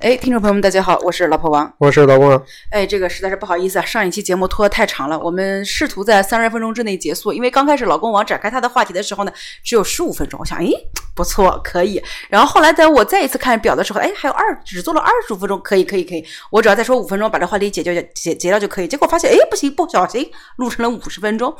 哎，听众朋友们，大家好，我是老婆王，我是老公。哎，这个实在是不好意思啊，上一期节目拖得太长了，我们试图在三十分钟之内结束，因为刚开始老公王展开他的话题的时候呢，只有十五分钟，我想，哎，不错，可以。然后后来在我再一次看表的时候，哎，还有二，只做了二十五分钟，可以，可以，可以，我只要再说五分钟，把这话题解决解解掉就可以。结果发现，哎，不行，不小心录成了五十分钟，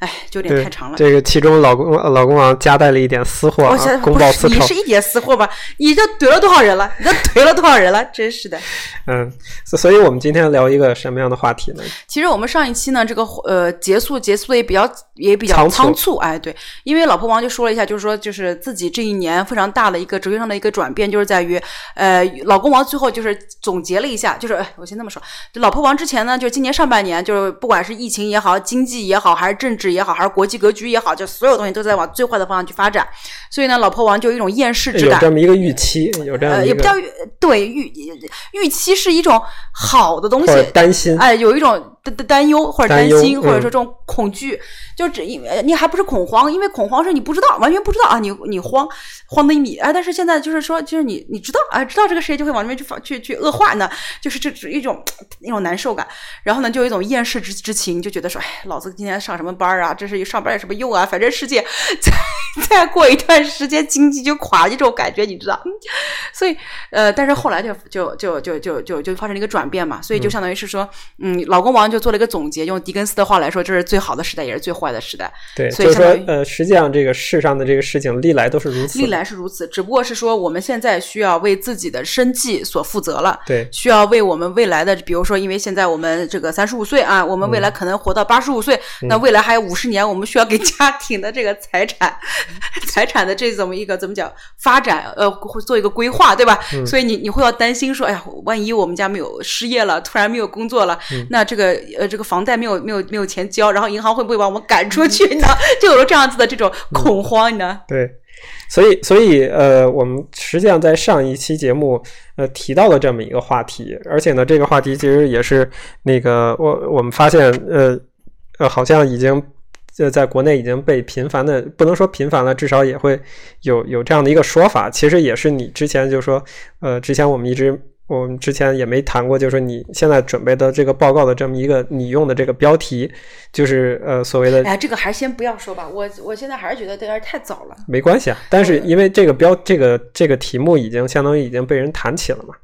哎，就有点太长了。这个其中老公老公王夹带了一点私货，公报私仇。你是一点私货吧？你这怼了多少人了？你这怼了多少人了？真是的。嗯，所以，我们今天聊一个什么样的话题呢？其实我们上一期呢，这个呃，结束结束的也比较也比较仓促，哎，对，因为老婆王就说了一下，就是说，就是自己这一年非常大的一个哲学上的一个转变，就是在于，呃，老公王最后就是总结了一下，就是，哎，我先这么说，就老婆王之前呢，就今年上半年，就是不管是疫情也好，经济也好，还是政治也好，还是国际格局也好，就所有东西都在往最坏的方向去发展，所以呢，老婆王就有一种厌世之感，有这么一个预期，有这样也不叫对预预期。是一种好的东西，担心哎，有一种担担忧或者担心，或者说这种恐惧，就只因为你还不是恐慌，因为恐慌是你不知道，完全不知道啊，你你慌慌的一米哎，但是现在就是说，就是你你知道啊，知道这个世界就会往那边去去去恶化呢，就是这一种那种难受感，然后呢，就有一种厌世之之情，就觉得说，哎，老子今天上什么班啊？这是上班有什么用啊？反正世界再再过一段时间经济就垮，这种感觉你知道？所以呃，但是后来就就就就就。就就发生了一个转变嘛，所以就相当于是说，嗯，老公王就做了一个总结，用狄更斯的话来说，这是最好的时代，也是最坏的时代。对，所以说，呃，实际上这个世上的这个事情历来都是如此，历来是如此，只不过是说我们现在需要为自己的生计所负责了，对，需要为我们未来的，比如说，因为现在我们这个三十五岁啊，我们未来可能活到八十五岁，那未来还有五十年，我们需要给家庭的这个财产、财产的这怎么一个怎么讲发展，呃，做一个规划，对吧？所以你你会要担心说，哎呀，万一我们家没有。失业了，突然没有工作了，那这个呃，这个房贷没有没有没有钱交，然后银行会不会把我们赶出去呢？就有了这样子的这种恐慌呢？对，所以所以呃，我们实际上在上一期节目呃提到了这么一个话题，而且呢，这个话题其实也是那个我我们发现呃呃，好像已经呃在国内已经被频繁的不能说频繁了，至少也会有有这样的一个说法。其实也是你之前就说呃，之前我们一直。我们之前也没谈过，就是说你现在准备的这个报告的这么一个你用的这个标题，就是呃所谓的。哎，这个还是先不要说吧，我我现在还是觉得有点太早了。没关系啊，但是因为这个标这个这个题目已经相当于已经被人谈起了嘛。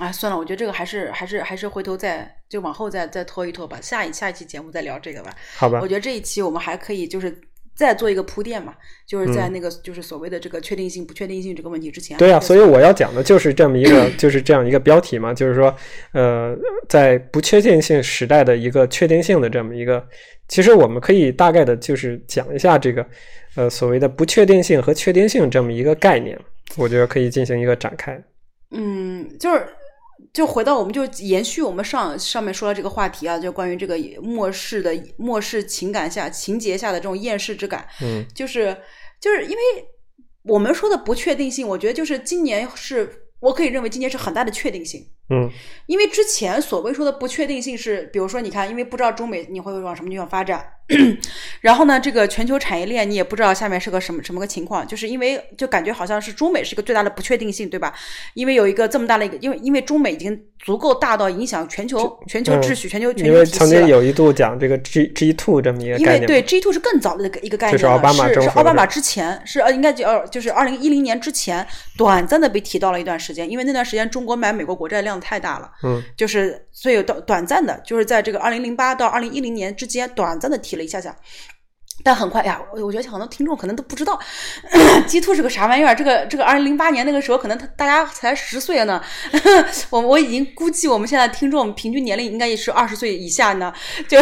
哎，算了，我觉得这个还是还是还是回头再就往后再再拖一拖吧，下一下一期节目再聊这个吧。好吧。我觉得这一期我们还可以就是。再做一个铺垫嘛，就是在那个就是所谓的这个确定性不确定性这个问题之前。对啊，所以我要讲的就是这么一个 就是这样一个标题嘛，就是说，呃，在不确定性时代的一个确定性的这么一个，其实我们可以大概的就是讲一下这个，呃，所谓的不确定性和确定性这么一个概念，我觉得可以进行一个展开。嗯，就是。就回到，我们就延续我们上上面说的这个话题啊，就关于这个末世的末世情感下情节下的这种厌世之感。嗯，就是就是因为我们说的不确定性，我觉得就是今年是我可以认为今年是很大的确定性。嗯，因为之前所谓说的不确定性是，比如说你看，因为不知道中美你会往什么地方发展，然后呢，这个全球产业链你也不知道下面是个什么什么个情况，就是因为就感觉好像是中美是一个最大的不确定性，对吧？因为有一个这么大的一个，因为因为中美已经足够大到影响全球全球秩序、全球全球体系曾经有一度讲这个 G G two 这么一个概念，因为对 G two 是更早的一个一个概念，是奥巴马是奥巴马之前是呃应该就呃就是二零一零年之前短暂的被提到了一段时间，因为那段时间中国买美国国债量太大了，嗯。就是，所以短短暂的，就是在这个二零零八到二零一零年之间，短暂的提了一下下。但很快呀，我觉得很多听众可能都不知道，G two 是个啥玩意儿。这个这个二零零八年那个时候，可能他大家才十岁呢。我我已经估计我们现在听众平均年龄应该也是二十岁以下呢。就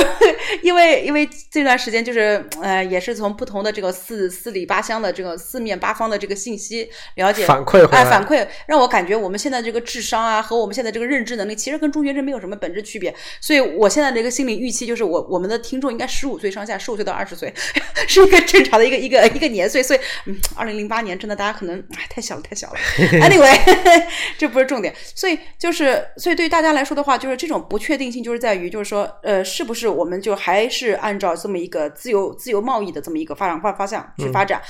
因为因为这段时间就是呃，也是从不同的这个四四里八乡的这个四面八方的这个信息了解反馈哎反馈，让我感觉我们现在这个智商啊和我们现在这个认知能力，其实跟中学生没有什么本质区别。所以我现在的一个心理预期就是，我我们的听众应该十五岁上下，十五岁到二十岁。是一个正常的一个一个一个年岁，所以，嗯，二零零八年真的大家可能哎太小了太小了。Anyway，这不是重点，所以就是所以对于大家来说的话，就是这种不确定性就是在于就是说呃是不是我们就还是按照这么一个自由自由贸易的这么一个发展方方向去发展，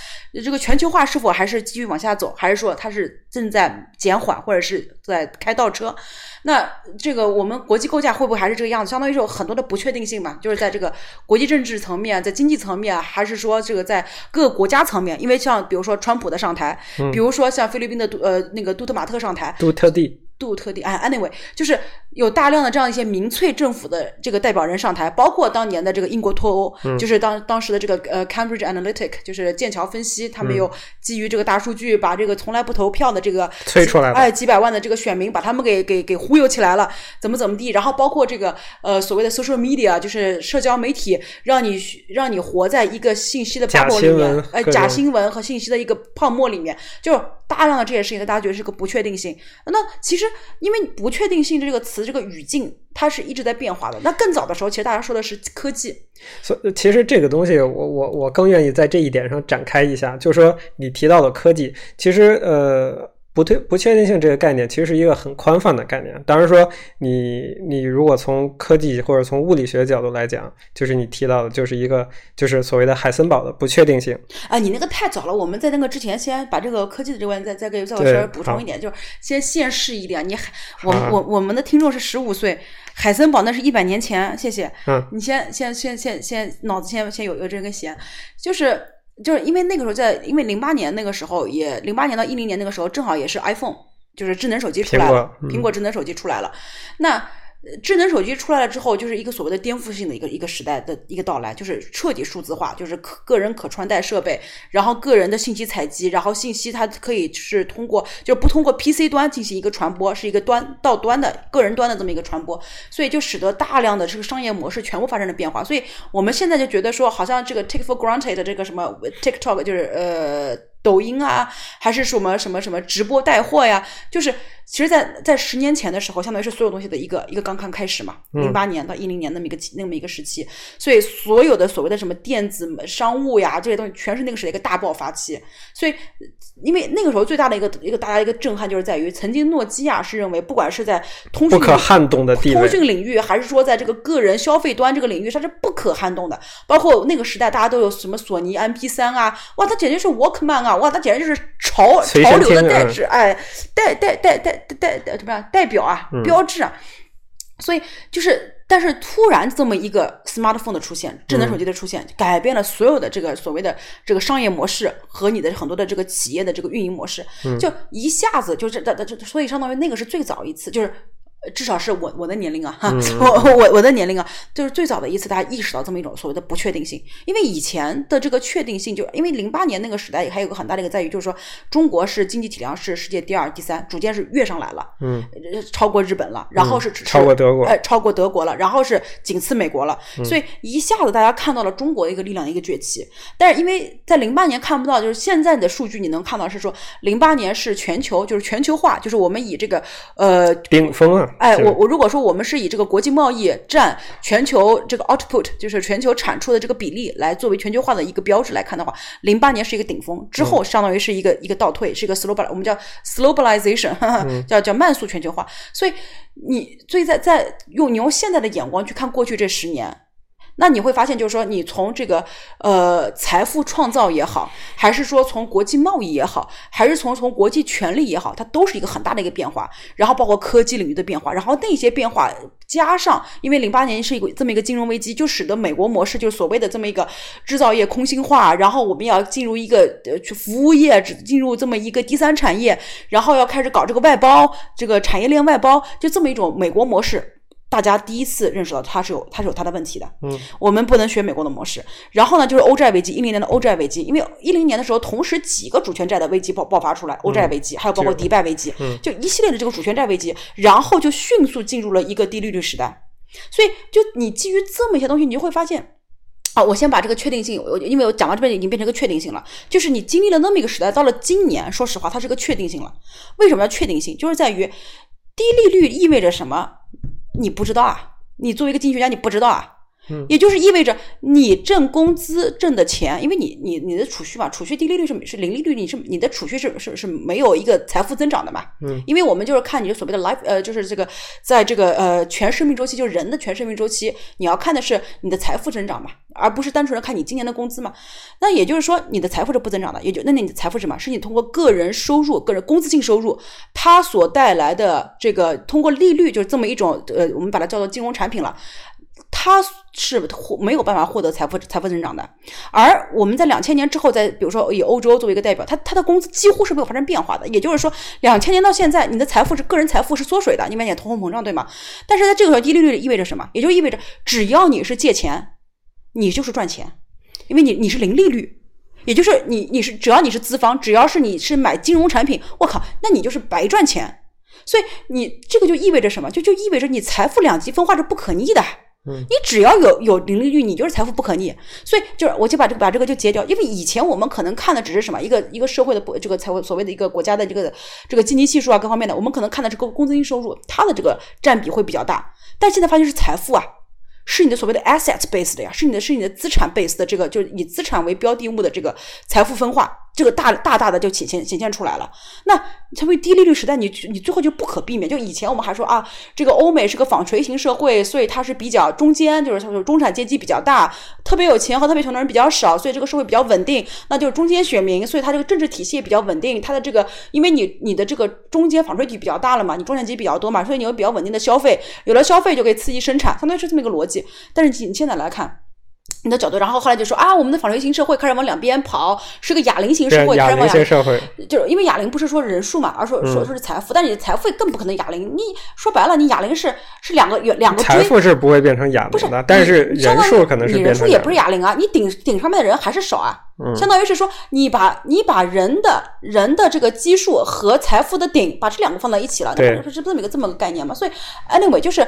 这个全球化是否还是继续往下走，还是说它是正在减缓或者是在开倒车？那这个我们国际构架会不会还是这个样子？相当于是有很多的不确定性嘛，就是在这个国际政治层面，在经济层面，还是说这个在各个国家层面？因为像比如说川普的上台，比如说像菲律宾的杜呃那个杜特马特上台，杜特地。杜特地，哎，anyway，就是有大量的这样一些民粹政府的这个代表人上台，包括当年的这个英国脱欧，就是当当时的这个呃 Cambridge Analytic，就是剑桥分析，他们有基于这个大数据，把这个从来不投票的这个催出来，哎，几百万的这个选民，把他们给给给忽悠起来了，怎么怎么地，然后包括这个呃所谓的 social media，就是社交媒体，让你让你活在一个信息的泡沫里面，哎，假新闻和信息的一个泡沫里面，就大量的这些事情，大家觉得是个不确定性。那其实。因为不确定性这个词，这个语境它是一直在变化的。那更早的时候，其实大家说的是科技。所以其实这个东西，我我我更愿意在这一点上展开一下，就是说你提到的科技，其实呃。不对，不确定性这个概念其实是一个很宽泛的概念。当然说，你你如果从科技或者从物理学角度来讲，就是你提到的，就是一个就是所谓的海森堡的不确定性。啊，你那个太早了。我们在那个之前，先把这个科技的这个问题再再给再稍微补充一点，就是先现实一点。你海，我我我们的听众是十五岁，海森堡那是一百年前。谢谢。嗯。你先先先先先脑子先先有一个这根弦，就是。就是因为那个时候在，因为零八年那个时候也零八年到一零年那个时候正好也是 iPhone，就是智能手机出来了，苹果智能手机出来了，那。智能手机出来了之后，就是一个所谓的颠覆性的一个一个时代的一个到来，就是彻底数字化，就是可个人可穿戴设备，然后个人的信息采集，然后信息它可以是通过，就不通过 PC 端进行一个传播，是一个端到端的个人端的这么一个传播，所以就使得大量的这个商业模式全部发生了变化。所以我们现在就觉得说，好像这个 take for granted 的这个什么 TikTok 就是呃抖音啊，还是什么什么什么直播带货呀，就是。其实，在在十年前的时候，相当于是所有东西的一个一个刚刚开始嘛，零八年到一零年那么一个那么一个时期，所以所有的所谓的什么电子商务呀这些东西，全是那个时代一个大爆发期。所以，因为那个时候最大的一个一个大家一个震撼，就是在于曾经诺基亚是认为，不管是在通讯不可撼动的通讯领域，还是说在这个个人消费端这个领域，它是不可撼动的。包括那个时代，大家都有什么索尼 MP 三啊，哇，它简直是 Walkman 啊，哇，它简直就是潮潮流的代指，哎，代代代代。代代什么代表啊，标志啊，所以就是，但是突然这么一个 smartphone 的出现，智能手机的出现，改变了所有的这个所谓的这个商业模式和你的很多的这个企业的这个运营模式，就一下子就是这这，所以相当于那个是最早一次，就是。至少是我我的年龄啊，哈，我我我的年龄啊，就是最早的一次，大家意识到这么一种所谓的不确定性。因为以前的这个确定性，就因为零八年那个时代，还有个很大的一个在于，就是说中国是经济体量是世界第二、第三，逐渐是跃上来了，嗯，超过日本了，然后是超过德国，哎，超过德国了，然后是仅次美国了，所以一下子大家看到了中国一个力量的一个崛起。但是因为在零八年看不到，就是现在的数据你能看到是说零八年是全球就是全球化，就是我们以这个呃顶峰啊。哎，我我如果说我们是以这个国际贸易占全球这个 output，就是全球产出的这个比例来作为全球化的一个标志来看的话，零八年是一个顶峰，之后相当于是一个一个倒退，是一个 slow，我们叫 slowalization，叫叫慢速全球化。所以你所以在在用你用现在的眼光去看过去这十年。那你会发现，就是说，你从这个呃财富创造也好，还是说从国际贸易也好，还是从从国际权力也好，它都是一个很大的一个变化。然后包括科技领域的变化，然后那些变化加上，因为零八年是一个这么一个金融危机，就使得美国模式就是所谓的这么一个制造业空心化，然后我们要进入一个呃去服务业，进入这么一个第三产业，然后要开始搞这个外包，这个产业链外包，就这么一种美国模式。大家第一次认识到它是有它是有它的问题的，嗯，我们不能学美国的模式。然后呢，就是欧债危机，一零年的欧债危机，因为一零年的时候，同时几个主权债的危机爆爆发出来，欧债危机，还有包括迪拜危机，就一系列的这个主权债危机，然后就迅速进入了一个低利率时代。所以，就你基于这么一些东西，你就会发现，啊，我先把这个确定性，我因为我讲到这边已经变成一个确定性了，就是你经历了那么一个时代，到了今年，说实话，它是个确定性了。为什么要确定性？就是在于低利率意味着什么？你不知道啊？你作为一个经济学家，你不知道啊？嗯，也就是意味着你挣工资挣的钱，因为你你你的储蓄嘛，储蓄低利率是是零利率，你是你的储蓄是是是没有一个财富增长的嘛，嗯，因为我们就是看你的所谓的 life 呃，就是这个在这个呃全生命周期，就是人的全生命周期，你要看的是你的财富增长嘛，而不是单纯的看你今年的工资嘛。那也就是说，你的财富是不增长的，也就那你的财富是什么？是你通过个人收入、个人工资性收入，它所带来的这个通过利率，就是这么一种呃，我们把它叫做金融产品了。他是没有办法获得财富财富增长的，而我们在两千年之后，在比如说以欧洲作为一个代表，他他的工资几乎是没有发生变化的。也就是说，两千年到现在，你的财富是个人财富是缩水的，因为你通货膨胀，对吗？但是在这个时候，低利率意味着什么？也就意味着只要你是借钱，你就是赚钱，因为你你是零利率，也就是你你是只要你是资方，只要是你是买金融产品，我靠，那你就是白赚钱。所以你这个就意味着什么？就就意味着你财富两极分化是不可逆的。你只要有有零利率，你就是财富不可逆。所以就是我就把这个把这个就截掉，因为以前我们可能看的只是什么一个一个社会的不这个财务所谓的一个国家的这个这个经济系数啊各方面的，我们可能看的是工工资性收入，它的这个占比会比较大。但现在发现是财富啊，是你的所谓的 asset base 的呀，是你的是你的资产 base 的这个就是以资产为标的物的这个财富分化。这个大大大的就显现显现出来了。那成为低利率时代，你你最后就不可避免。就以前我们还说啊，这个欧美是个纺锤型社会，所以它是比较中间，就是它说中产阶级比较大，特别有钱和特别穷的人比较少，所以这个社会比较稳定。那就是中间选民，所以它这个政治体系也比较稳定。它的这个，因为你你的这个中间纺锤体比较大了嘛，你中产阶级比较多嘛，所以你有比较稳定的消费，有了消费就可以刺激生产，相当于是这么一个逻辑。但是你现在来看。你的角度，然后后来就说啊，我们的纺锤型社会开始往两边跑，是个哑铃型社会，开始往哑社会，就是因为哑铃不是说人数嘛，而说说说是财富，但是你财富更不可能哑铃。你说白了，你哑铃是是两个有两个财富是不会变成哑铃的，但是人数可能是你人数也不是哑铃啊，你顶顶上面的人还是少啊，相当于是说你把你把人的人的这个基数和财富的顶把这两个放在一起了，对，是这么一个这么个概念嘛。所以 anyway 就是。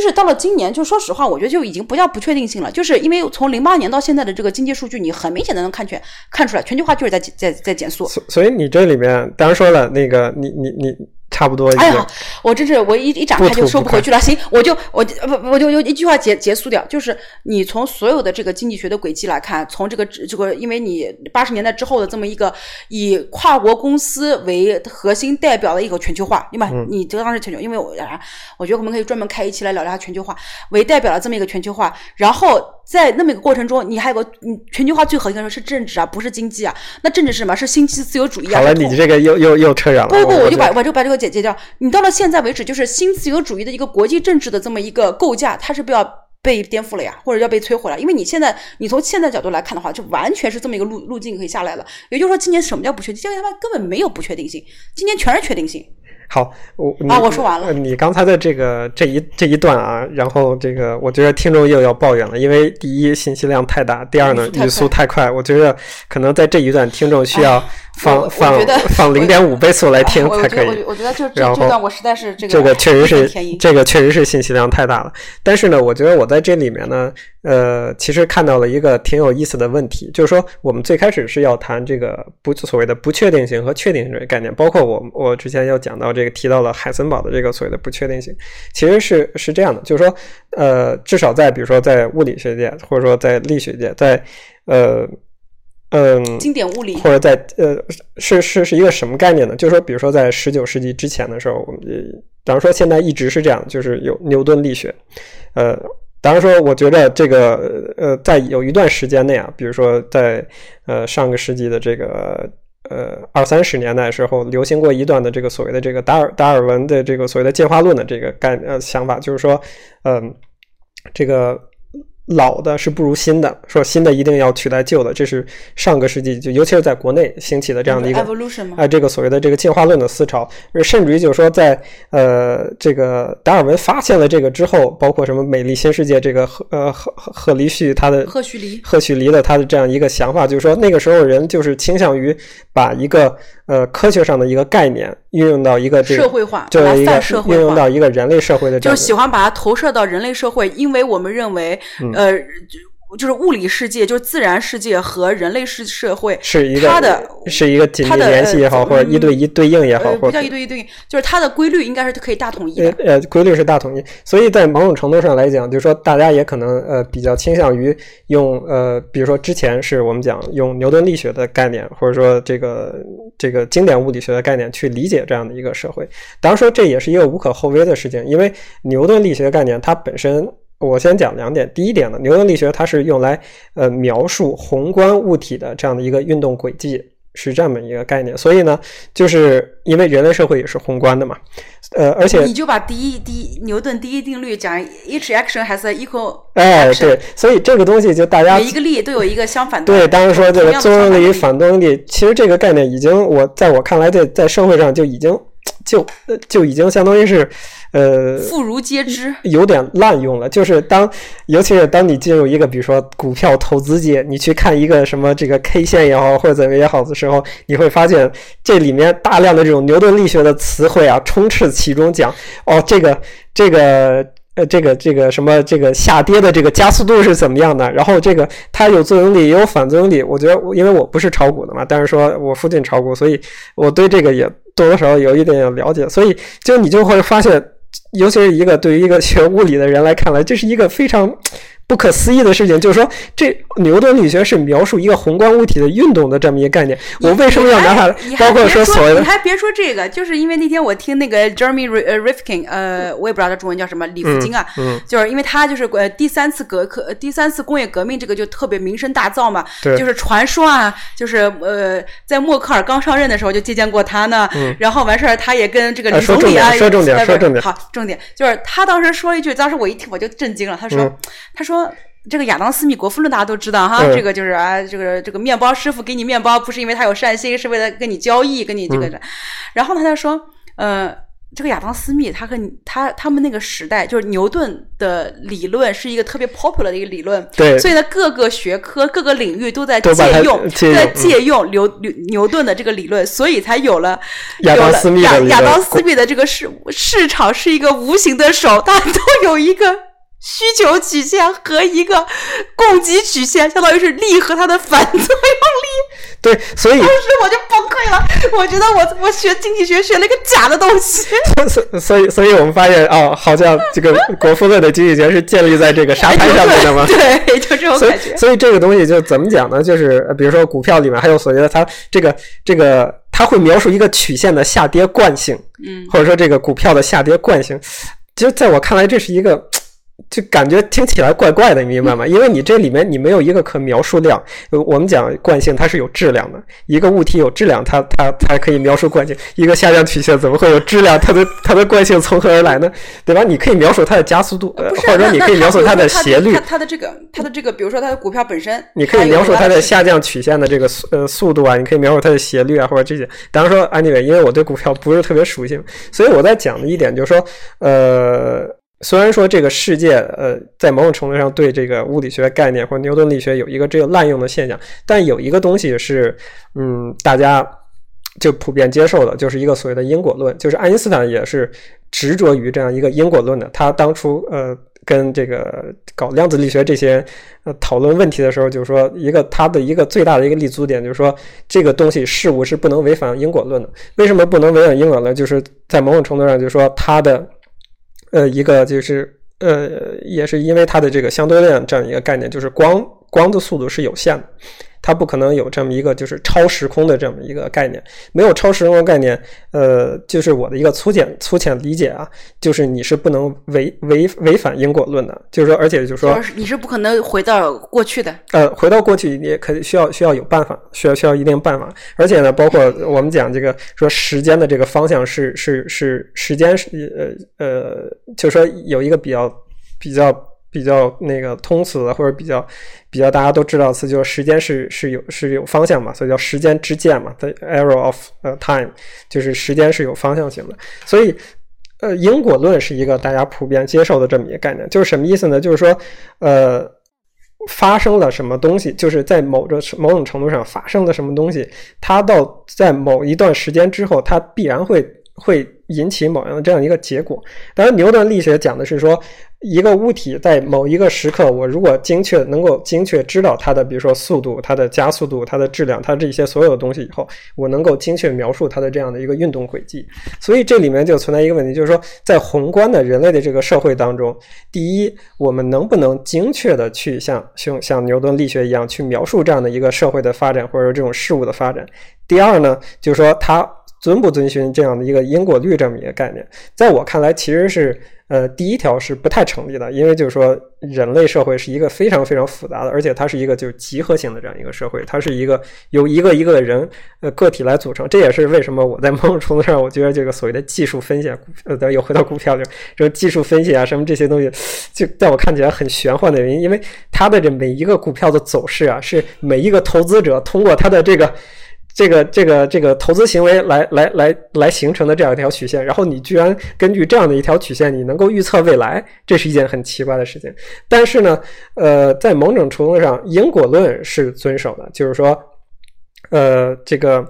就是到了今年，就说实话，我觉得就已经不叫不确定性了。就是因为从零八年到现在的这个经济数据，你很明显的能看全看出来，全球化就是在在在减速。所所以你这里面当然说了，那个你你你。差不多。哎呀，我真是我一一展开就收不回去了。行，我就我不我就用一句话结结束掉，就是你从所有的这个经济学的轨迹来看，从这个这个，因为你八十年代之后的这么一个以跨国公司为核心代表的一个全球化，对吧？你这当时全球，因为我啊，我觉得我们可以专门开一期来聊聊全球化为代表的这么一个全球化，然后在那么一个过程中，你还有个嗯，全球化最核心的是政治啊，不是经济啊。那政治是什么？是新自由主义啊。好了，你这个又又又扯远了。不不，我就把我就把这个。解解掉，你到了现在为止，就是新自由主义的一个国际政治的这么一个构架，它是不要被颠覆了呀，或者要被摧毁了？因为你现在，你从现在角度来看的话，就完全是这么一个路路径可以下来了。也就是说，今年什么叫不确定？今年他妈根本没有不确定性，今年全是确定性。好，我啊，我说完了。你刚才的这个这一这一段啊，然后这个我觉得听众又要抱怨了，因为第一信息量太大，第二呢语速太快，我觉得可能在这一段听众需要放放放零点五倍速来听才可以。我觉得这这段我实在是这个这个确实是这个确实是信息量太大了。但是呢，我觉得我在这里面呢，呃，其实看到了一个挺有意思的问题，就是说我们最开始是要谈这个不所谓的不确定性和确定性这个概念，包括我我之前要讲到。这个提到了海森堡的这个所谓的不确定性，其实是是这样的，就是说，呃，至少在比如说在物理学界，或者说在力学界，在呃嗯经典物理，或者在呃是是是一个什么概念呢？就是说，比如说在十九世纪之前的时候，我们当然说现在一直是这样，就是有牛顿力学，呃，当然说我觉得这个呃在有一段时间内啊，比如说在呃上个世纪的这个。呃，二三十年代时候流行过一段的这个所谓的这个达尔达尔文的这个所谓的进化论的这个概呃想法，就是说，嗯，这个。老的是不如新的，说新的一定要取代旧的，这是上个世纪就尤其是在国内兴起的这样的一个哎，这个所谓的这个进化论的思潮，甚至于就是说在呃这个达尔文发现了这个之后，包括什么美丽新世界这个赫呃赫赫胥胥他的赫胥黎赫胥黎的他的这样一个想法，就是说那个时候人就是倾向于把一个呃科学上的一个概念运用到一个社会化，就是一个运用到一个人类社会的，就是喜欢把它投射到人类社会，因为我们认为。呃，就是物理世界，就是自然世界和人类世社会是一个它的是一个紧密联系也好，呃或者一对一对应也好，呃，或者不叫一对一对应，就是它的规律应该是可以大统一呃，规律是大统一，所以在某种程度上来讲，就是说大家也可能呃比较倾向于用呃，比如说之前是我们讲用牛顿力学的概念，或者说这个这个经典物理学的概念去理解这样的一个社会。当然说这也是一个无可厚非的事情，因为牛顿力学概念它本身。我先讲两点。第一点呢，牛顿力学它是用来呃描述宏观物体的这样的一个运动轨迹，是这么一个概念。所以呢，就是因为人类社会也是宏观的嘛，呃，而且你就把第一第一牛顿第一定律讲，each action has a equal，哎对，所以这个东西就大家每一个力都有一个相反的。对，当然说这个作用力、相反的反作用力，其实这个概念已经我在我看来，在在社会上就已经就呃就已经相当于是呃妇孺皆知。有点滥用了，就是当，尤其是当你进入一个比如说股票投资界，你去看一个什么这个 K 线也好，或者怎么也好的时候，你会发现这里面大量的这种牛顿力学的词汇啊，充斥其中，讲哦，这个这个。呃，这个这个什么，这个下跌的这个加速度是怎么样的？然后这个它有作用力，也有反作用力。我觉得，因为我不是炒股的嘛，但是说我父亲炒股，所以我对这个也多多少少有一点了解。所以，就你就会发现，尤其是一个对于一个学物理的人来看来，这是一个非常不可思议的事情。就是说，这牛顿力学是描述一个宏观物体的运动的这么一个概念。我为什么要拿它包括别说所谓的你还别说这个，就是因为那天我听那个 Jeremy Rifkin，呃，我也不知道他中文叫什么，李福金啊，嗯就是因为他就是呃第三次革革第三次工业革命这个就特别名声大噪嘛，对就是传说啊，就是呃在默克尔刚上任的时候就接见过他呢，然后完事儿他也跟这个总理啊，说重点说重点好，重点就是他当时说了一句，当时我一听我就震惊了，他说、嗯他说。这个亚当·斯密国富论大家都知道哈，嗯这个就是啊，这个这个面包师傅给你面包，不是因为他有善心，是为了跟你交易，跟你这个。嗯然后呢，他就说，呃，这个亚当·斯密他和他他们那个时代，就是牛顿的理论是一个特别 popular 的一个理论，对所以呢，各个学科、各个领域都在借用，借用在借用牛牛牛顿的这个理论，所以才有了亚当斯密亚当斯密的这个市市场是一个无形的手，它都有一个。需求曲线和一个供给曲线，相当于是力和它的反作用力。对，所以当时我就崩溃了，我觉得我我学经济学学了一个假的东西。所 所以所以我们发现哦，好像这个国富论的经济学是建立在这个沙滩上面的吗？对，就这种感觉。所以这个东西就怎么讲呢？就是呃比如说股票里面还有所谓的它这个这个，它会描述一个曲线的下跌惯性，嗯，或者说这个股票的下跌惯性。其实在我看来，这是一个。就感觉听起来怪怪的，你明白吗？因为你这里面你没有一个可描述量。呃我们讲惯性，它是有质量的。一个物体有质量，它它才可以描述惯性。一个下降曲线怎么会有质量？它的它的惯性从何而来呢？对吧？你可以描述它的加速度，呃，或者说你可以描述它的斜率它。的这个，它的这个，比如说它的股票本身，你可以描述它它的下降曲线的这个速呃速度啊，你可以描述它的斜率啊，或者这些。当然说，anyway，因为我对股票不是特别熟悉，所以我在讲的一点就是说，呃，虽然说这个世界呃在某种程度上对这个物理学概念或牛顿力学有一个这个滥用的现象，但有一个东西是嗯大家就普遍接受的，就是一个所谓的因果论，就是爱因斯坦也是执着于这样一个因果论的。他当初呃跟这个搞量子力学这些呃讨论问题的时候，就是说一个他的一个最大的一个立足点，就是说这个东西事物是不能违反因果论的。为什么不能违反因果论？就是在某种程度上，就是说他的呃一个就是呃也是因为它的这个相对论这样一个概念，就是光光的速度是有限的。它不可能有这么一个就是超时空的这么一个概念，没有超时空的概念，呃，就是我的一个粗浅粗浅理解啊，就是你是不能违违违反因果论的，就是说，而且就是说，你是不可能回到过去的。呃，回到过去，你也可以需要需要有办法，需要需要一定办法，而且呢，包括 我们讲这个说时间的这个方向是是是时间是呃呃，就是说有一个比较比较比较那个通俗的或者比较比较大家都知道词，就是时间是是有是有方向嘛，所以叫时间之箭嘛，the arrow of time，就是时间是有方向性的，所以。呃，因果论是一个大家普遍接受的这么一个概念，就是什么意思呢？就是说，呃，发生了什么东西，就是在某个某种程度上发生了什么东西，它到在某一段时间之后，它必然会会引起某样的这样一个结果。当然，牛顿力学讲的是说，一个物体在某一个时刻，我如果精确能够精确知道它的，比如说速度、它的加速度、它的质量、它这些所有的东西以后，我能够精确描述它的这样的一个运动轨迹。所以这里面就存在一个问题，就是说，在宏观的人类的这个社会当中，第一，我们能不能精确的去像像像牛顿力学一样去描述这样的一个社会的发展，或者说这种事物的发展？第二呢，就是说它。遵不遵循这样的一个因果律这么一个概念，在我看来，其实是呃第一条是不太成立的，因为就是说人类社会是一个非常非常复杂的，而且它是一个就是集合性的这样一个社会，它是一个由一个一个的人呃个体来组成。这也是为什么我在某种程度上，我觉得这个所谓的技术分析，呃，又回到股票里这个技术分析啊什么这些东西，就在我看起来很玄幻的原因，因为它的这每一个股票的走势啊，是每一个投资者通过他的这个。这个这个这个投资行为来来来来形成的这样一条曲线，然后你居然根据这样的一条曲线，你能够预测未来，这是一件很奇怪的事情。但是呢，呃，在某种程度上，因果论是遵守的，就是说，呃，这个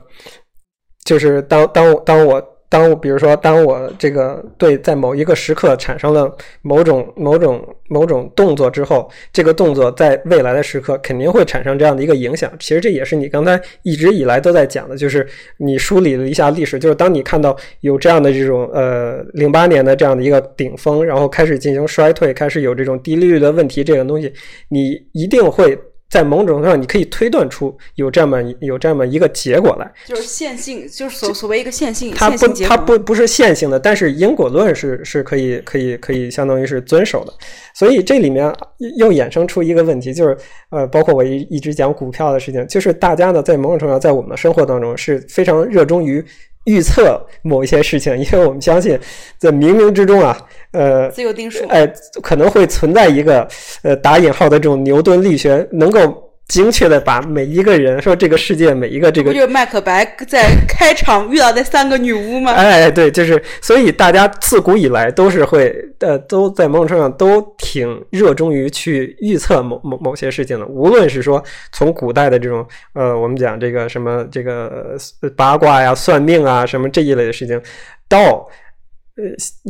就是当当当我。当我比如说，当我这个对在某一个时刻产生了某种某种某种动作之后，这个动作在未来的时刻肯定会产生这样的一个影响。其实这也是你刚才一直以来都在讲的，就是你梳理了一下历史，就是当你看到有这样的这种呃零八年的这样的一个顶峰，然后开始进行衰退，开始有这种低利率的问题，这个东西你一定会。在某种程度上，你可以推断出有这么有这么一个结果来，就是线性，就是所所谓一个线性。它不，它不不是线性的，但是因果论是是可以可以可以相当于是遵守的。所以这里面又衍生出一个问题，就是呃，包括我一一直讲股票的事情，就是大家呢在某种程度上，在我们的生活当中是非常热衷于。预测某一些事情，因为我们相信，在冥冥之中啊，呃，自由定数，哎，可能会存在一个呃打引号的这种牛顿力学，能够。精确的把每一个人说这个世界每一个这个，不就是麦克白在开场遇到那三个女巫吗？哎，对，就是所以大家自古以来都是会呃都在某种程度上都挺热衷于去预测某某某些事情的，无论是说从古代的这种呃我们讲这个什么这个八卦呀、算命啊什么这一类的事情，到。呃，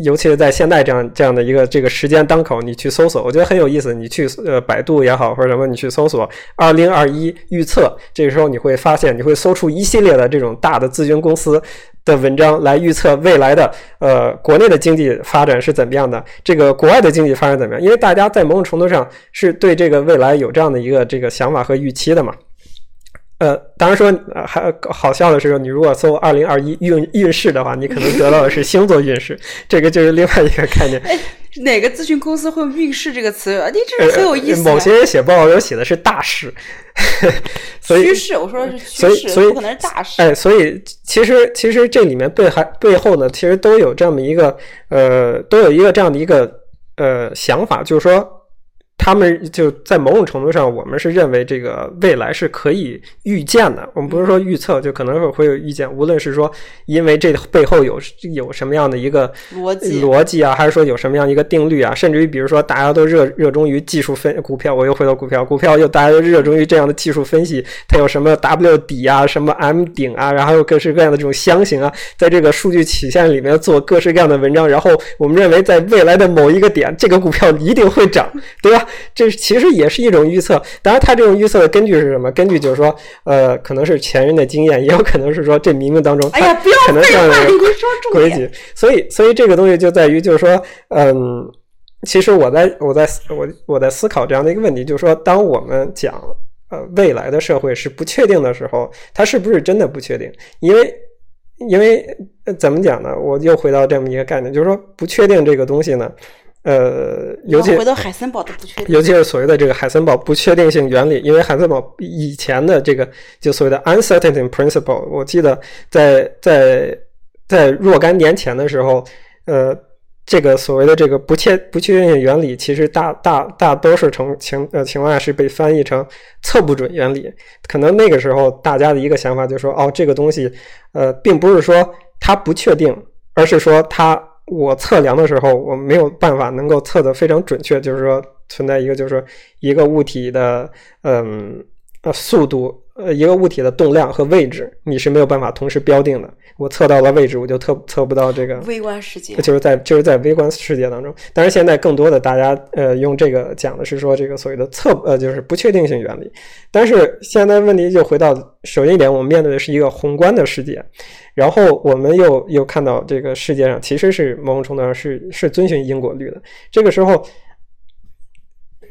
尤其是在现在这样这样的一个这个时间当口，你去搜索，我觉得很有意思。你去呃百度也好，或者什么，你去搜索“二零二一预测”，这个时候你会发现，你会搜出一系列的这种大的咨询公司的文章来预测未来的呃国内的经济发展是怎么样的，这个国外的经济发展怎么样？因为大家在某种程度上是对这个未来有这样的一个这个想法和预期的嘛。呃，当然说，还好笑的是，你如果搜“二零二一运运势”的话，你可能得到的是星座运势，这个就是另外一个概念。哎，哪个咨询公司会用“运势”这个词？你这是很有意思。某些人写报告有写的是大势，所以趋势，我说的是趋势，所以不可能是大势。哎，所以其实其实这里面背还背后呢，其实都有这么一个呃，都有一个这样的一个呃想法，就是说。他们就在某种程度上，我们是认为这个未来是可以预见的。我们不是说预测，就可能会会有预见。无论是说因为这背后有有什么样的一个逻辑逻辑啊，还是说有什么样一个定律啊，甚至于比如说大家都热热衷于技术分股票，我又回到股票，股票又大家都热衷于这样的技术分析，它有什么 W 底啊，什么 M 顶啊，然后有各式各样的这种箱型啊，在这个数据曲线里面做各式各样的文章，然后我们认为在未来的某一个点，这个股票一定会涨，对吧？这其实也是一种预测，当然，他这种预测的根据是什么？根据就是说，呃，可能是前人的经验，也有可能是说这冥冥当中，哎呀，不要废话，你说规矩。所以，所以这个东西就在于，就是说，嗯，其实我在我在我我在思考这样的一个问题，就是说，当我们讲呃未来的社会是不确定的时候，它是不是真的不确定？因为，因为怎么讲呢？我又回到这么一个概念，就是说，不确定这个东西呢。呃，尤其回到海森堡的不确定，尤其是所谓的这个海森堡不确定性原理，因为海森堡以前的这个就所谓的 uncertainty principle，我记得在在在若干年前的时候，呃，这个所谓的这个不确不确定性原理，其实大大大多数情情呃情况下是被翻译成测不准原理。可能那个时候大家的一个想法就是说，哦，这个东西呃，并不是说它不确定，而是说它。我测量的时候，我没有办法能够测得非常准确，就是说存在一个，就是说一个物体的，嗯，呃，速度呃一个物体的动量和位置，你是没有办法同时标定的。我测到了位置，我就测测不到这个微观世界，就是在就是在微观世界当中。但是现在更多的大家呃用这个讲的是说这个所谓的测呃就是不确定性原理。但是现在问题就回到首先一点，我们面对的是一个宏观的世界，然后我们又又看到这个世界上其实是某种程度上是是遵循因果律的。这个时候。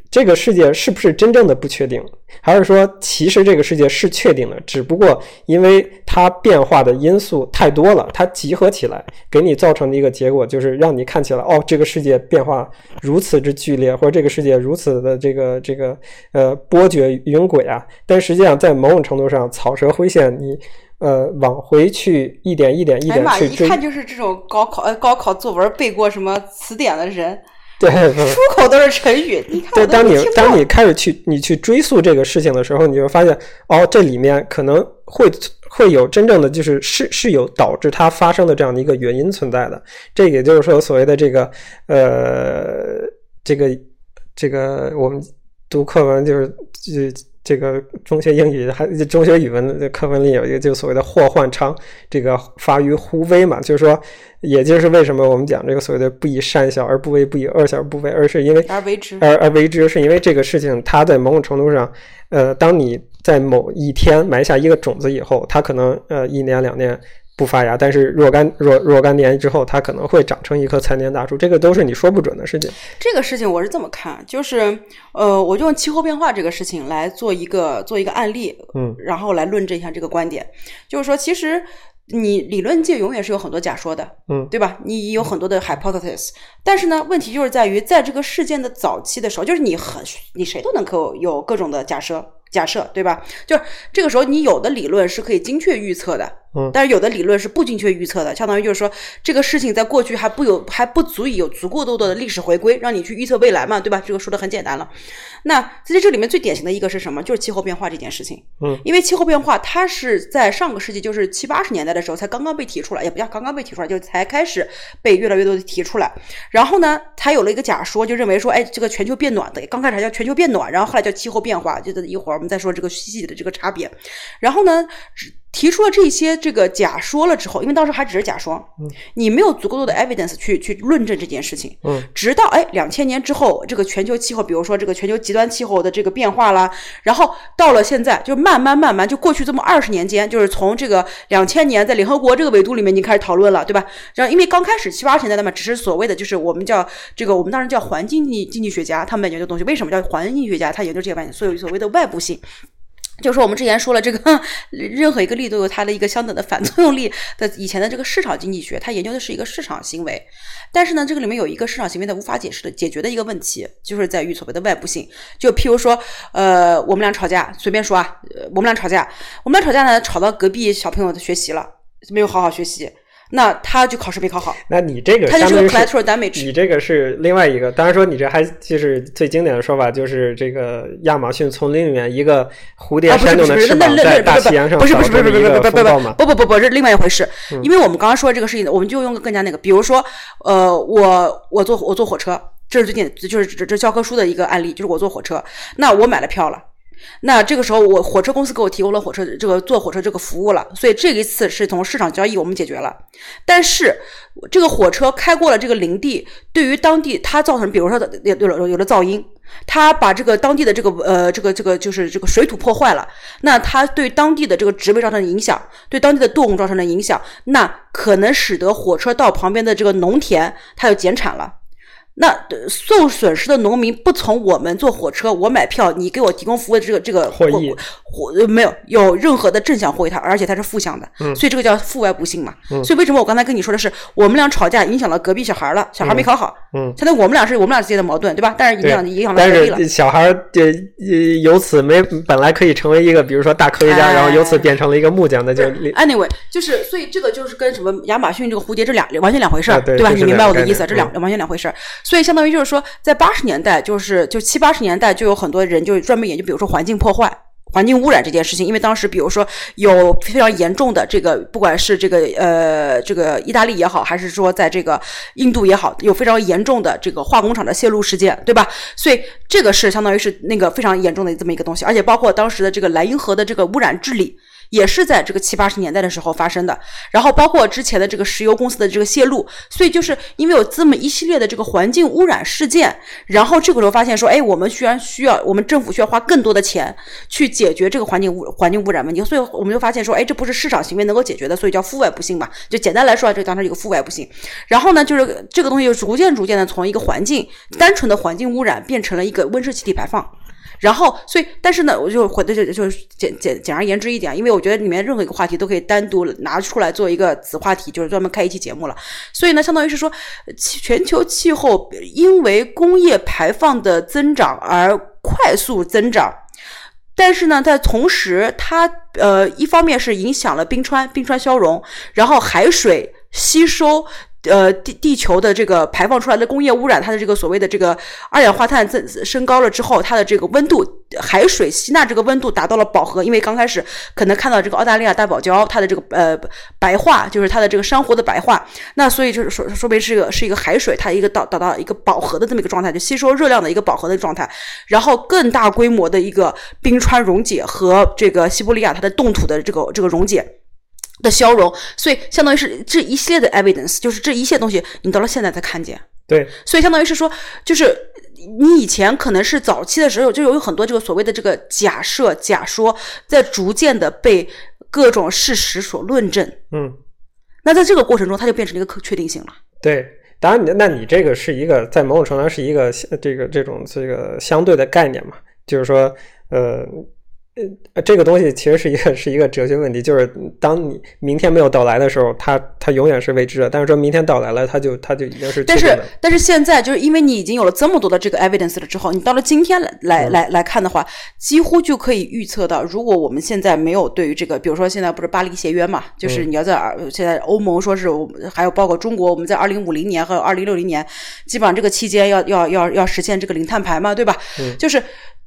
这个世界是不是真正的不确定，还是说其实这个世界是确定的？只不过因为它变化的因素太多了，它集合起来给你造成的一个结果，就是让你看起来哦，这个世界变化如此之剧烈，或者这个世界如此的这个这个呃波谲云诡啊。但实际上，在某种程度上，草蛇灰线，你呃往回去一点一点一点去追，一看就是这种高考呃高考作文背过什么词典的人。对，出口都是成语。你看，对，当你当你开始去你去追溯这个事情的时候，你就发现，哦，这里面可能会会有真正的就是是是有导致它发生的这样的一个原因存在的。这也就是说，所谓的这个呃，这个这个我们读课文就是就。这个中学英语还中学语文的课文里有一个，就所谓的祸患昌，这个发于忽微嘛，就是说，也就是为什么我们讲这个所谓的不以善小而不为，不以恶小而不为，而是因为而为之，而而为之，是因为这个事情它在某种程度上，呃，当你在某一天埋下一个种子以后，它可能呃一年两年。不发芽，但是若干若若干年之后，它可能会长成一棵参天大树，这个都是你说不准的事情。这个事情我是这么看，就是呃，我就用气候变化这个事情来做一个做一个案例，嗯，然后来论证一下这个观点，就是说，其实你理论界永远是有很多假说的，嗯，对吧？你有很多的 hypothesis，但是呢，问题就是在于在这个事件的早期的时候，就是你很你谁都能够有各种的假设。假设对吧？就是这个时候，你有的理论是可以精确预测的，嗯，但是有的理论是不精确预测的，相当于就是说，这个事情在过去还不有还不足以有足够多的历史回归，让你去预测未来嘛，对吧？这个说的很简单了。那在这里面最典型的一个是什么？就是气候变化这件事情，嗯，因为气候变化它是在上个世纪，就是七八十年代的时候才刚刚被提出来，也不叫刚刚被提出来，就才开始被越来越多的提出来。然后呢，才有了一个假说，就认为说，哎，这个全球变暖的，刚开始还叫全球变暖，然后后来叫气候变化，就是一会儿我们再说这个细细的这个差别。然后呢？提出了这些这个假说了之后，因为当时还只是假说，你没有足够多的 evidence 去去论证这件事情。嗯，直到哎两千年之后，这个全球气候，比如说这个全球极端气候的这个变化啦，然后到了现在，就慢慢慢慢就过去这么二十年间，就是从这个两千年在联合国这个维度里面已经开始讨论了，对吧？然后因为刚开始七八十年代嘛，只是所谓的就是我们叫这个我们当时叫环境经济经济学家，他们研究的东西，为什么叫环境经济学家？他研究这些问题，所以所谓的外部性。就是，我们之前说了，这个 任何一个力都有它的一个相等的反 作用力的。以前的这个市场经济学，它研究的是一个市场行为，但是呢，这个里面有一个市场行为的无法解释的解决的一个问题，就是在于所谓的外部性。就譬如说，呃，我们俩吵架，随便说啊，我们俩吵架，我们俩吵架呢，吵到隔壁小朋友的学习了，没有好好学习。那他就考试没考好，那你这个他就是 collateral damage。你这个是另外一个，当然说你这还就是最经典的说法，就是这个亚马逊丛林里面一个蝴蝶扇动的翅膀在大西洋上不是不是不是不是不是不不不不不不是另外一回事，因为我们刚刚说这个事情，我们就用个更加那个，比如说呃，我我坐我坐火车，这是最近就是这这教科书的一个案例，就是我坐火车，那我买了票了。那这个时候，我火车公司给我提供了火车这个坐火车这个服务了，所以这一次是从市场交易我们解决了。但是这个火车开过了这个林地，对于当地它造成，比如说的有有有了噪音，它把这个当地的这个呃这个这个就是这个水土破坏了，那它对当地的这个植被造成的影响，对当地的动物造成的影响，那可能使得火车道旁边的这个农田它要减产了。那受损失的农民不从我们坐火车，我买票，你给我提供服务的这个这个获益，获没有有任何的正向获益，它而且它是负向的，所以这个叫负外部性嘛。所以为什么我刚才跟你说的是，我们俩吵架影响了隔壁小孩了，小孩没考好，嗯，现在我们俩是我们俩之间的矛盾，对吧？但是影响影响了隔壁了。小孩这由此没本来可以成为一个，比如说大科学家，然后由此变成了一个木匠，那就 anyway 就是所以这个就是跟什么亚马逊这个蝴蝶这两完全两回事儿，对吧？你明白我的意思？这两完全两回事儿。所以相当于就是说，在八十年代，就是就七八十年代，就有很多人就专门研究，比如说环境破坏，环境污染这件事情，因为当时比如说有非常严重的这个，不管是这个呃这个意大利也好，还是说在这个印度也好，有非常严重的这个化工厂的泄露事件，对吧？所以这个是相当于是那个非常严重的这么一个东西，而且包括当时的这个莱茵河的这个污染治理。也是在这个七八十年代的时候发生的，然后包括之前的这个石油公司的这个泄露，所以就是因为有这么一系列的这个环境污染事件，然后这个时候发现说，哎，我们居然需要，我们政府需要花更多的钱去解决这个环境污环境污染问题，所以我们就发现说，哎，这不是市场行为能够解决的，所以叫负外部性嘛，就简单来说，就当成一个负外部性。然后呢，就是这个东西就逐渐逐渐的从一个环境单纯的环境污染变成了一个温室气体排放。然后，所以，但是呢，我就回的就就简简简而言之一点，因为我觉得里面任何一个话题都可以单独拿出来做一个子话题，就是专门开一期节目了。所以呢，相当于是说，全球气候因为工业排放的增长而快速增长，但是呢，在同时，它呃，一方面是影响了冰川，冰川消融，然后海水吸收。呃，地地球的这个排放出来的工业污染，它的这个所谓的这个二氧化碳增升高了之后，它的这个温度，海水吸纳这个温度达到了饱和。因为刚开始可能看到这个澳大利亚大堡礁，它的这个呃白化，就是它的这个珊瑚的白化，那所以就是说说明是一个是一个海水它一个到达到一个饱和的这么一个状态，就吸收热量的一个饱和的状态，然后更大规模的一个冰川溶解和这个西伯利亚它的冻土的这个这个溶解。的消融，所以相当于是这一系列的 evidence，就是这一切东西，你到了现在才看见。对，所以相当于是说，就是你以前可能是早期的时候，就有很多这个所谓的这个假设、假说，在逐渐的被各种事实所论证。嗯，那在这个过程中，它就变成了一个可确定性了。对，当然，你那你这个是一个在某种程度上是一个这个这种这个相对的概念嘛，就是说，呃。呃，这个东西其实是一个 是一个哲学问题，就是当你明天没有到来的时候，它它永远是未知的。但是说明天到来了，它就它就已经是。但是但是现在就是因为你已经有了这么多的这个 evidence 了之后，你到了今天来来来来看的话，几乎就可以预测到，如果我们现在没有对于这个，比如说现在不是巴黎协约嘛，就是你要在现在欧盟说是，还有包括中国，我们在二零五零年和二零六零年，基本上这个期间要要要要实现这个零碳排嘛，对吧？嗯，就是。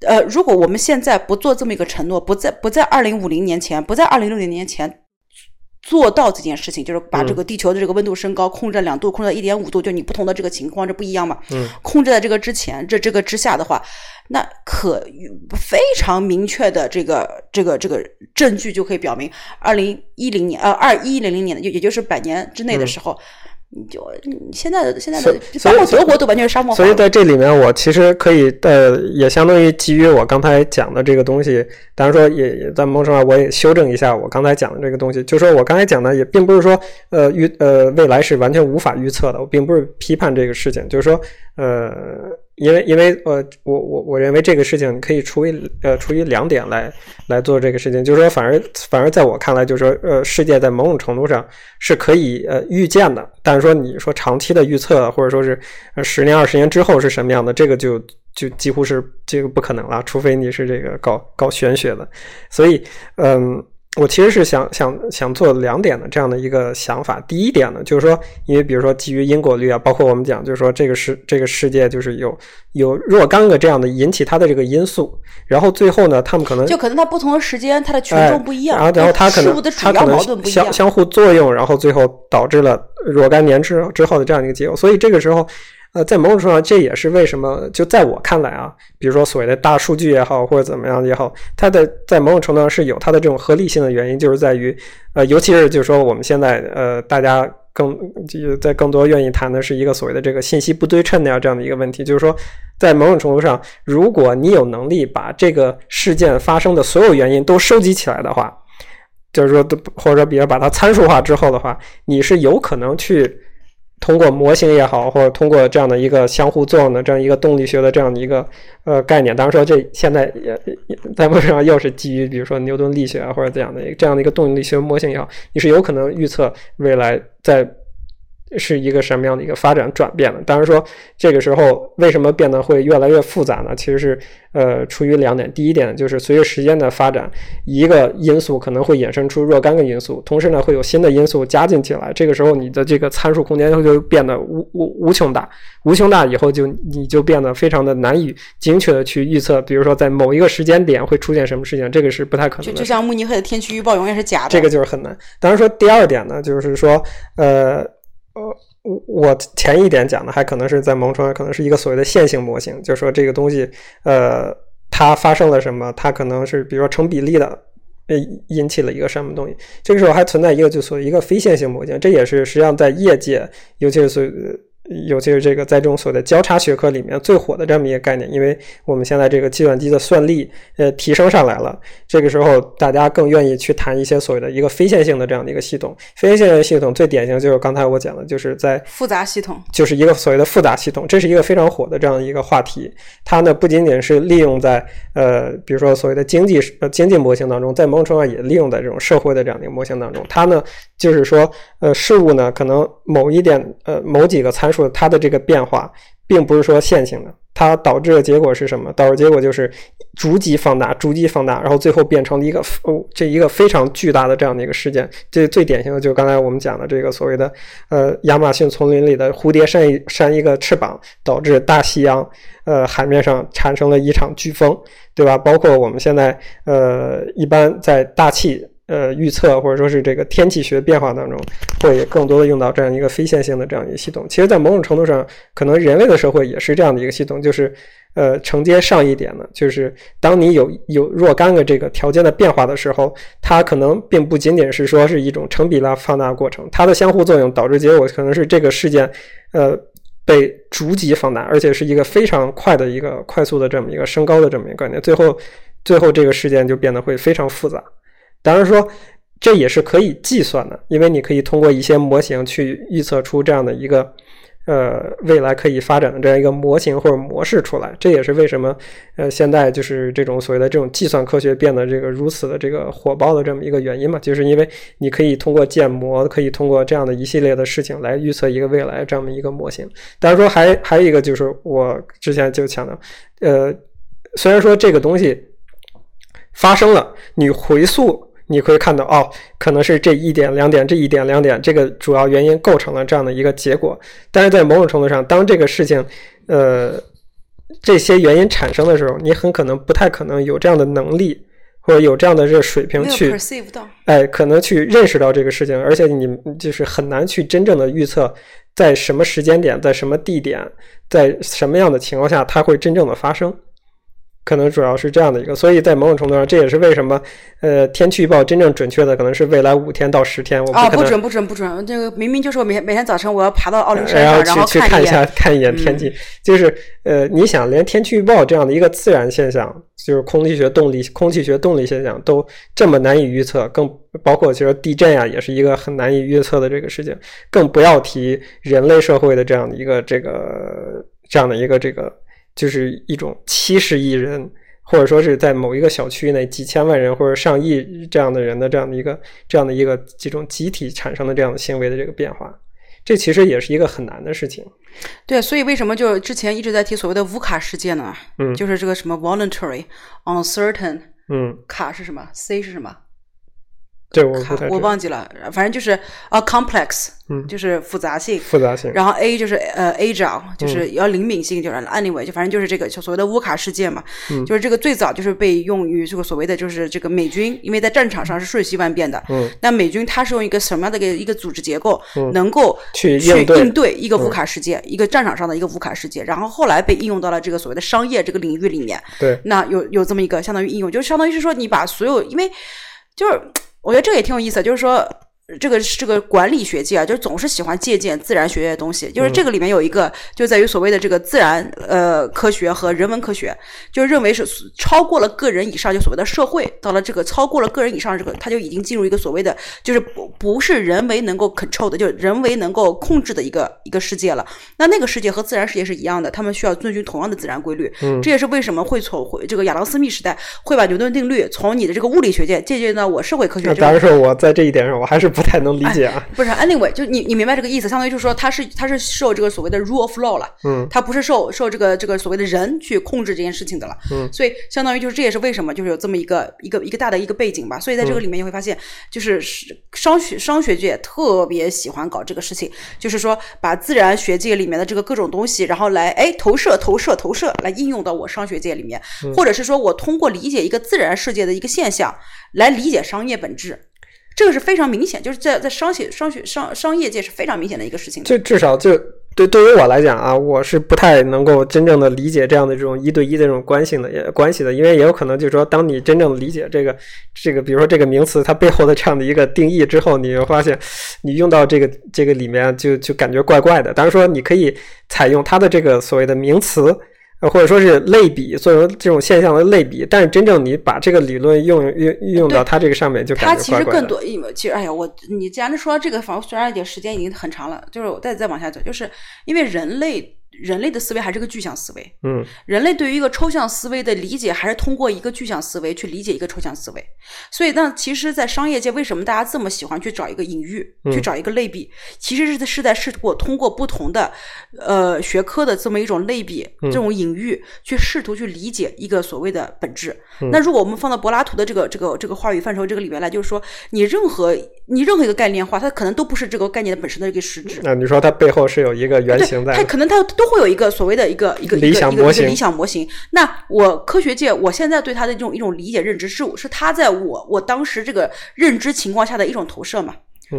呃，如果我们现在不做这么一个承诺，不在不在二零五零年前，不在二零六零年前做到这件事情，就是把这个地球的这个温度升高控制在两度，控制在一点五度，就你不同的这个情况，这不一样嘛？嗯，控制在这个之前，这这个之下的话，那可非常明确的这个这个这个证据就可以表明，二零一零年呃二一零零年也就是百年之内的时候。你就现在的现在的，包括德国都完全是沙漠化。所以在这里面，我其实可以呃，也相当于基于我刚才讲的这个东西，当然说也也在某种程度上，我也修正一下我刚才讲的这个东西，就说我刚才讲的也并不是说呃预呃未来是完全无法预测的，我并不是批判这个事情，就是说呃。因为，因为，呃，我我我认为这个事情可以出于呃出于两点来来做这个事情，就是说，反而反而在我看来，就是说，呃，世界在某种程度上是可以呃预见的，但是说你说长期的预测，或者说是十年二十年之后是什么样的，这个就就几乎是这个不可能了，除非你是这个搞搞玄学的，所以，嗯。我其实是想想想做两点的这样的一个想法。第一点呢，就是说，因为比如说基于因果律啊，包括我们讲，就是说这个世这个世界就是有有若干个这样的引起它的这个因素，然后最后呢，他们可能就可能它不同的时间它的权重不一样，然后然后它可能它可能相相互作用，然后最后导致了若干年之之后的这样一个结果。所以这个时候。呃，在某种程度上，这也是为什么，就在我看来啊，比如说所谓的大数据也好，或者怎么样也好，它的在某种程度上是有它的这种合理性的原因，就是在于，呃，尤其是就是说我们现在呃，大家更就在更多愿意谈的是一个所谓的这个信息不对称的呀这样的一个问题，就是说，在某种程度上，如果你有能力把这个事件发生的所有原因都收集起来的话，就是说，或者比如把它参数化之后的话，你是有可能去。通过模型也好，或者通过这样的一个相互作用的这样一个动力学的这样的一个呃概念，当然说这现在也在模型上又是基于比如说牛顿力学啊或者怎样的这样的一个动力学模型也好，你是有可能预测未来在是一个什么样的一个发展转变呢？当然说这个时候为什么变得会越来越复杂呢？其实是呃出于两点，第一点就是随着时间的发展，一个因素可能会衍生出若干个因素，同时呢会有新的因素加进起来，这个时候你的这个参数空间就变得无无无穷大，无穷大以后就你就变得非常的难以精确的去预测，比如说在某一个时间点会出现什么事情，这个是不太可能的。就就像慕尼黑的天气预报永远是假的，这个就是很难。当然说第二点呢，就是说呃。呃，我我前一点讲的还可能是在蒙城，可能是一个所谓的线性模型，就是说这个东西，呃，它发生了什么，它可能是比如说成比例的，被，引起了一个什么东西。这个时候还存在一个就所谓一个非线性模型，这也是实际上在业界，尤其是。尤其是这个在这种所谓的交叉学科里面最火的这么一个概念，因为我们现在这个计算机的算力呃提升上来了，这个时候大家更愿意去谈一些所谓的一个非线性的这样的一个系统。非线性系统最典型就是刚才我讲的，就是在复杂系统，就是一个所谓的复杂系统，这是一个非常火的这样一个话题。它呢不仅仅是利用在呃比如说所谓的经济呃经济模型当中，在某种程度上也利用在这种社会的这样的一个模型当中。它呢就是说呃事物呢可能某一点呃某几个参数。它的这个变化并不是说线性的，它导致的结果是什么？导致结果就是逐级放大，逐级放大，然后最后变成了一个哦，这一个非常巨大的这样的一个事件。这最典型的就是刚才我们讲的这个所谓的呃亚马逊丛林里的蝴蝶扇一扇一个翅膀，导致大西洋呃海面上产生了一场飓风，对吧？包括我们现在呃一般在大气。呃，预测或者说是这个天气学变化当中，会更多的用到这样一个非线性的这样一个系统。其实，在某种程度上，可能人类的社会也是这样的一个系统，就是呃，承接上一点的，就是当你有有若干个这个条件的变化的时候，它可能并不仅仅是说是一种成比例放大过程，它的相互作用导致结果可能是这个事件呃被逐级放大，而且是一个非常快的一个快速的这么一个升高的这么一个概念，最后最后这个事件就变得会非常复杂。当然说，这也是可以计算的，因为你可以通过一些模型去预测出这样的一个呃未来可以发展的这样一个模型或者模式出来。这也是为什么呃现在就是这种所谓的这种计算科学变得这个如此的这个火爆的这么一个原因嘛，就是因为你可以通过建模，可以通过这样的一系列的事情来预测一个未来这么一个模型。当然说还还有一个就是我之前就强调，呃，虽然说这个东西发生了，你回溯。你可以看到，哦，可能是这一点两点，这一点两点，这个主要原因构成了这样的一个结果。但是在某种程度上，当这个事情，呃，这些原因产生的时候，你很可能不太可能有这样的能力，或者有这样的这个水平去，哎，可能去认识到这个事情，而且你就是很难去真正的预测在什么时间点，在什么地点，在什么样的情况下，它会真正的发生。可能主要是这样的一个，所以在某种程度上，这也是为什么，呃，天气预报真正准确的可能是未来五天到十天。我啊，不准不准不准！这个明明就是我每天每天早晨我要爬到奥林山上，然后去看一下看一眼天气。就是呃，你想连天气预报这样的一个自然现象，就是空气学动力、空气学动力现象都这么难以预测，更包括其实地震呀，也是一个很难以预测的这个事情，更不要提人类社会的这样的一个这个这样的一个这个。就是一种七十亿人，或者说是在某一个小区内几千万人或者上亿这样的人的这样的一个这样的一个这种集体产生的这样的行为的这个变化，这其实也是一个很难的事情。对，所以为什么就之前一直在提所谓的无卡事件呢？嗯，就是这个什么 voluntary uncertain，嗯，卡是什么？C 是什么？对，我我忘记了，反正就是啊，complex，嗯，就是复杂性，复杂性。然后 A 就是呃，agile，就是要灵敏性，就是 anyway，就反正就是这个就所谓的乌卡事件嘛，嗯，就是这个最早就是被用于这个所谓的就是这个美军，因为在战场上是瞬息万变的，嗯，那美军它是用一个什么样的一个一个组织结构，嗯，能够去应对一个乌卡事件，一个战场上的一个乌卡事件，然后后来被应用到了这个所谓的商业这个领域里面，对，那有有这么一个相当于应用，就相当于是说你把所有，因为就是。我觉得这个也挺有意思，就是说。这个这个管理学界啊，就总是喜欢借鉴自然学的东西。就是这个里面有一个，就在于所谓的这个自然呃科学和人文科学，就认为是超过了个人以上，就所谓的社会到了这个超过了个人以上这个，它就已经进入一个所谓的就是不不是人为能够 control 的，就是人为能够控制的一个一个世界了。那那个世界和自然世界是一样的，他们需要遵循同样的自然规律。嗯，这也是为什么会从这个亚当斯密时代会把牛顿定律从你的这个物理学界借鉴到我社会科学。当然说我在这一点上我还是不。不太能理解啊。不是，anyway，就你你明白这个意思，相当于就是说，它是它是受这个所谓的 rule of law 了，嗯，它不是受受这个这个所谓的人去控制这件事情的了，嗯，所以相当于就是这也是为什么就是有这么一个一个一个大的一个背景吧。所以在这个里面你会发现，就是商学商学界特别喜欢搞这个事情，就是说把自然学界里面的这个各种东西，然后来哎投射投射投射来应用到我商学界里面，或者是说我通过理解一个自然世界的一个现象来理解商业本质。这个是非常明显，就是在在商学、商学、商商业界是非常明显的一个事情。就至少就对对于我来讲啊，我是不太能够真正的理解这样的这种一对一的这种关系的也关系的，因为也有可能就是说，当你真正理解这个这个，比如说这个名词它背后的这样的一个定义之后，你会发现你用到这个这个里面就就感觉怪怪的。当然说你可以采用它的这个所谓的名词。呃，或者说是类比，作为这种现象的类比，但是真正你把这个理论用用运用到它这个上面，就感觉它其实更多，因为其实哎呀，我你既然说到这个，反正虽然也时间已经很长了，就是我再再往下走，就是因为人类。人类的思维还是个具象思维，嗯，人类对于一个抽象思维的理解，还是通过一个具象思维去理解一个抽象思维。所以，那其实，在商业界，为什么大家这么喜欢去找一个隐喻，去找一个类比？其实是是在试过通过不同的呃学科的这么一种类比，这种隐喻，去试图去理解一个所谓的本质。那如果我们放到柏拉图的这个这个这个话语范畴这个里面来，就是说，你任何你任何一个概念化，它可能都不是这个概念的本身的一个实质。那你说它背后是有一个原型在？它可能它。都会有一个所谓的一个一个理想模型，理想模型。那我科学界，我现在对它的这种一种理解认知，是是它在我我当时这个认知情况下的一种投射嘛？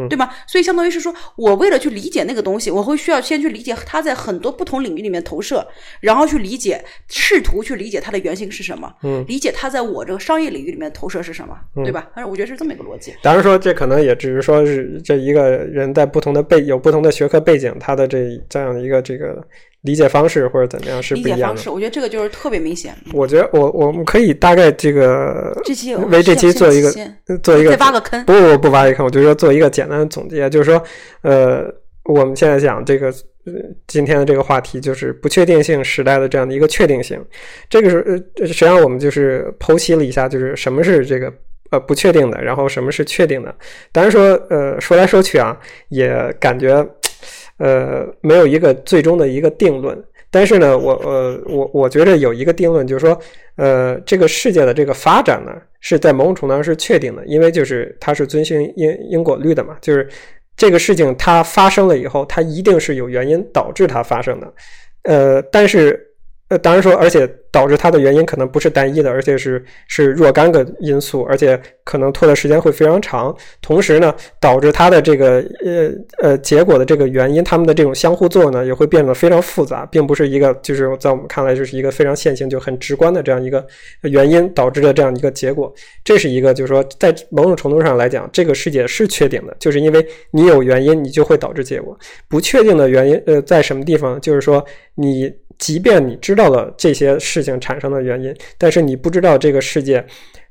对吗？所以相当于是说，我为了去理解那个东西，我会需要先去理解它在很多不同领域里面投射，然后去理解，试图去理解它的原型是什么，嗯，理解它在我这个商业领域里面投射是什么，对吧？但是我觉得是这么一个逻辑。当然说，这可能也只是说是这一个人在不同的背有不同的学科背景，他的这这样的一个这个。理解方式或者怎么样是不一样的。理解方式，我觉得这个就是特别明显。我觉得我我们可以大概这个这期为这期做一个做一个挖个坑。不不不挖一个坑，我就说做一个简单的总结，就是说，呃，我们现在讲这个今天的这个话题就是不确定性时代的这样的一个确定性。这个是呃，实际上我们就是剖析了一下，就是什么是这个呃不确定的，然后什么是确定的。当然说呃说来说去啊，也感觉。呃，没有一个最终的一个定论，但是呢，我呃，我我觉得有一个定论，就是说，呃，这个世界的这个发展呢，是在某种程度上是确定的，因为就是它是遵循因因果律的嘛，就是这个事情它发生了以后，它一定是有原因导致它发生的，呃，但是。呃，当然说，而且导致它的原因可能不是单一的，而且是是若干个因素，而且可能拖的时间会非常长。同时呢，导致它的这个呃呃结果的这个原因，它们的这种相互作用呢，也会变得非常复杂，并不是一个就是在我们看来就是一个非常线性就很直观的这样一个原因导致的这样一个结果。这是一个就是说，在某种程度上来讲，这个世界是确定的，就是因为你有原因，你就会导致结果。不确定的原因呃在什么地方？就是说你。即便你知道了这些事情产生的原因，但是你不知道这个世界，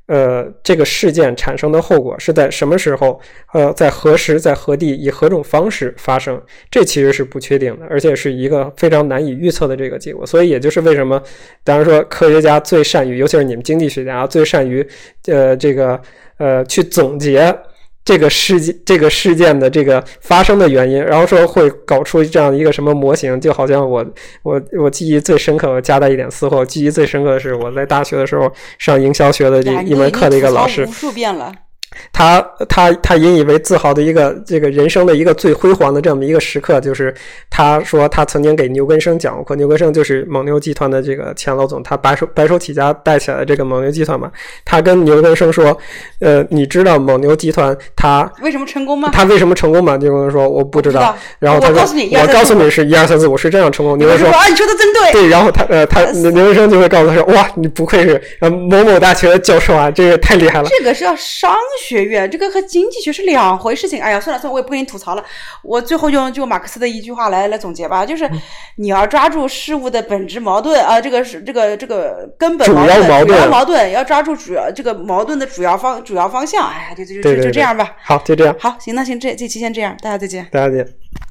呃，这个事件产生的后果是在什么时候，呃，在何时，在何地，以何种方式发生，这其实是不确定的，而且是一个非常难以预测的这个结果。所以，也就是为什么，当然说科学家最善于，尤其是你们经济学家最善于，呃，这个，呃，去总结。这个事件，这个事件的这个发生的原因，然后说会搞出这样一个什么模型，就好像我我我记忆最深刻，我夹带一点私货，记忆最深刻的是我在大学的时候上营销学的一一门课的一个老师，无数遍了。他他他引以为自豪的一个这个人生的一个最辉煌的这么一个时刻，就是他说他曾经给牛根生讲过，牛根生就是蒙牛集团的这个前老总，他白手白手起家带起来这个蒙牛集团嘛。他跟牛根生说：“呃，你知道蒙牛集团他为什么成功吗？他为什么成功吗？”牛根生说：“我不知道。”然后他说：“我告诉你，我告诉你是一二三四五是这样成功。”牛根生说：“啊，你说的真对。”对，然后他呃他牛根生就会告诉他说：“哇，你不愧是呃某某大学的教授啊，这个太厉害了。”这个是要商。学院这个和经济学是两回事情。哎呀，算了算了，我也不跟你吐槽了。我最后用就马克思的一句话来来总结吧，就是你要抓住事物的本质矛盾啊，这个是这个这个根本矛盾，主要矛盾要抓住主要这个矛盾的主要方主要方向。哎呀，就就就就这样吧。好，就这样。好，行，那行这这期先这样，大家再见。大家再见。